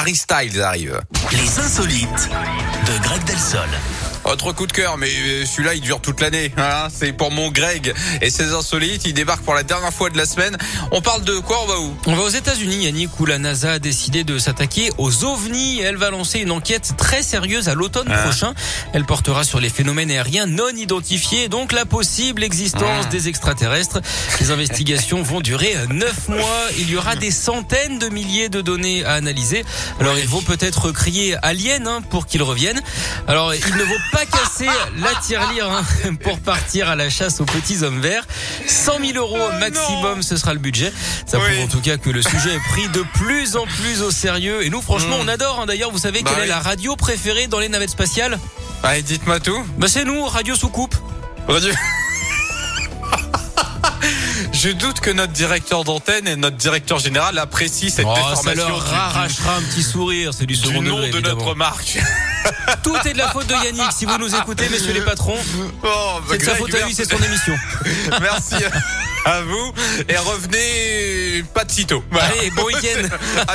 Harry Styles arrive. Les insolites de Greg Delsol. Autre coup de cœur, mais euh, celui-là il dure toute l'année. Hein c'est pour mon Greg et ses insolites. Il débarque pour la dernière fois de la semaine. On parle de quoi? On va où? On va aux États-Unis, Yannick, où la NASA a décidé de s'attaquer aux ovnis. Elle va lancer une enquête très sérieuse à l'automne Ah. prochain. Elle portera sur les phénomènes aériens non identifiés, donc la possible existence Ah. des extraterrestres. Les investigations vont durer neuf mois. Il y aura des centaines de milliers de données à analyser. Alors ils vont peut-être crier alien hein, pour qu'ils reviennent. Alors il ne vaut pas casser la tirelire hein, pour partir à la chasse aux petits hommes verts. 100 000 euros Oh maximum, ce sera le budget. Ça Oui. prouve en tout cas que le sujet est pris de plus en plus au sérieux. Et nous, franchement, Mm. on adore. hein. D'ailleurs, vous savez Bah quelle est oui. la radio préférée dans les navettes spatiales? Allez, dites-moi tout. Bah c'est nous, Radio Soucoupe. Radio- Je doute que notre directeur d'antenne et notre directeur général apprécient cette Oh, ça déformation leur du- arrachera un petit sourire. C'est du du, second nom degré, de évidemment. notre marque. Tout est de la faute de Yannick. Si vous nous écoutez, messieurs les patrons, Oh, bah, c'est de sa Greg, faute à lui, c'est son émission. Merci à vous et revenez pas de sitôt. Allez, bon week-end.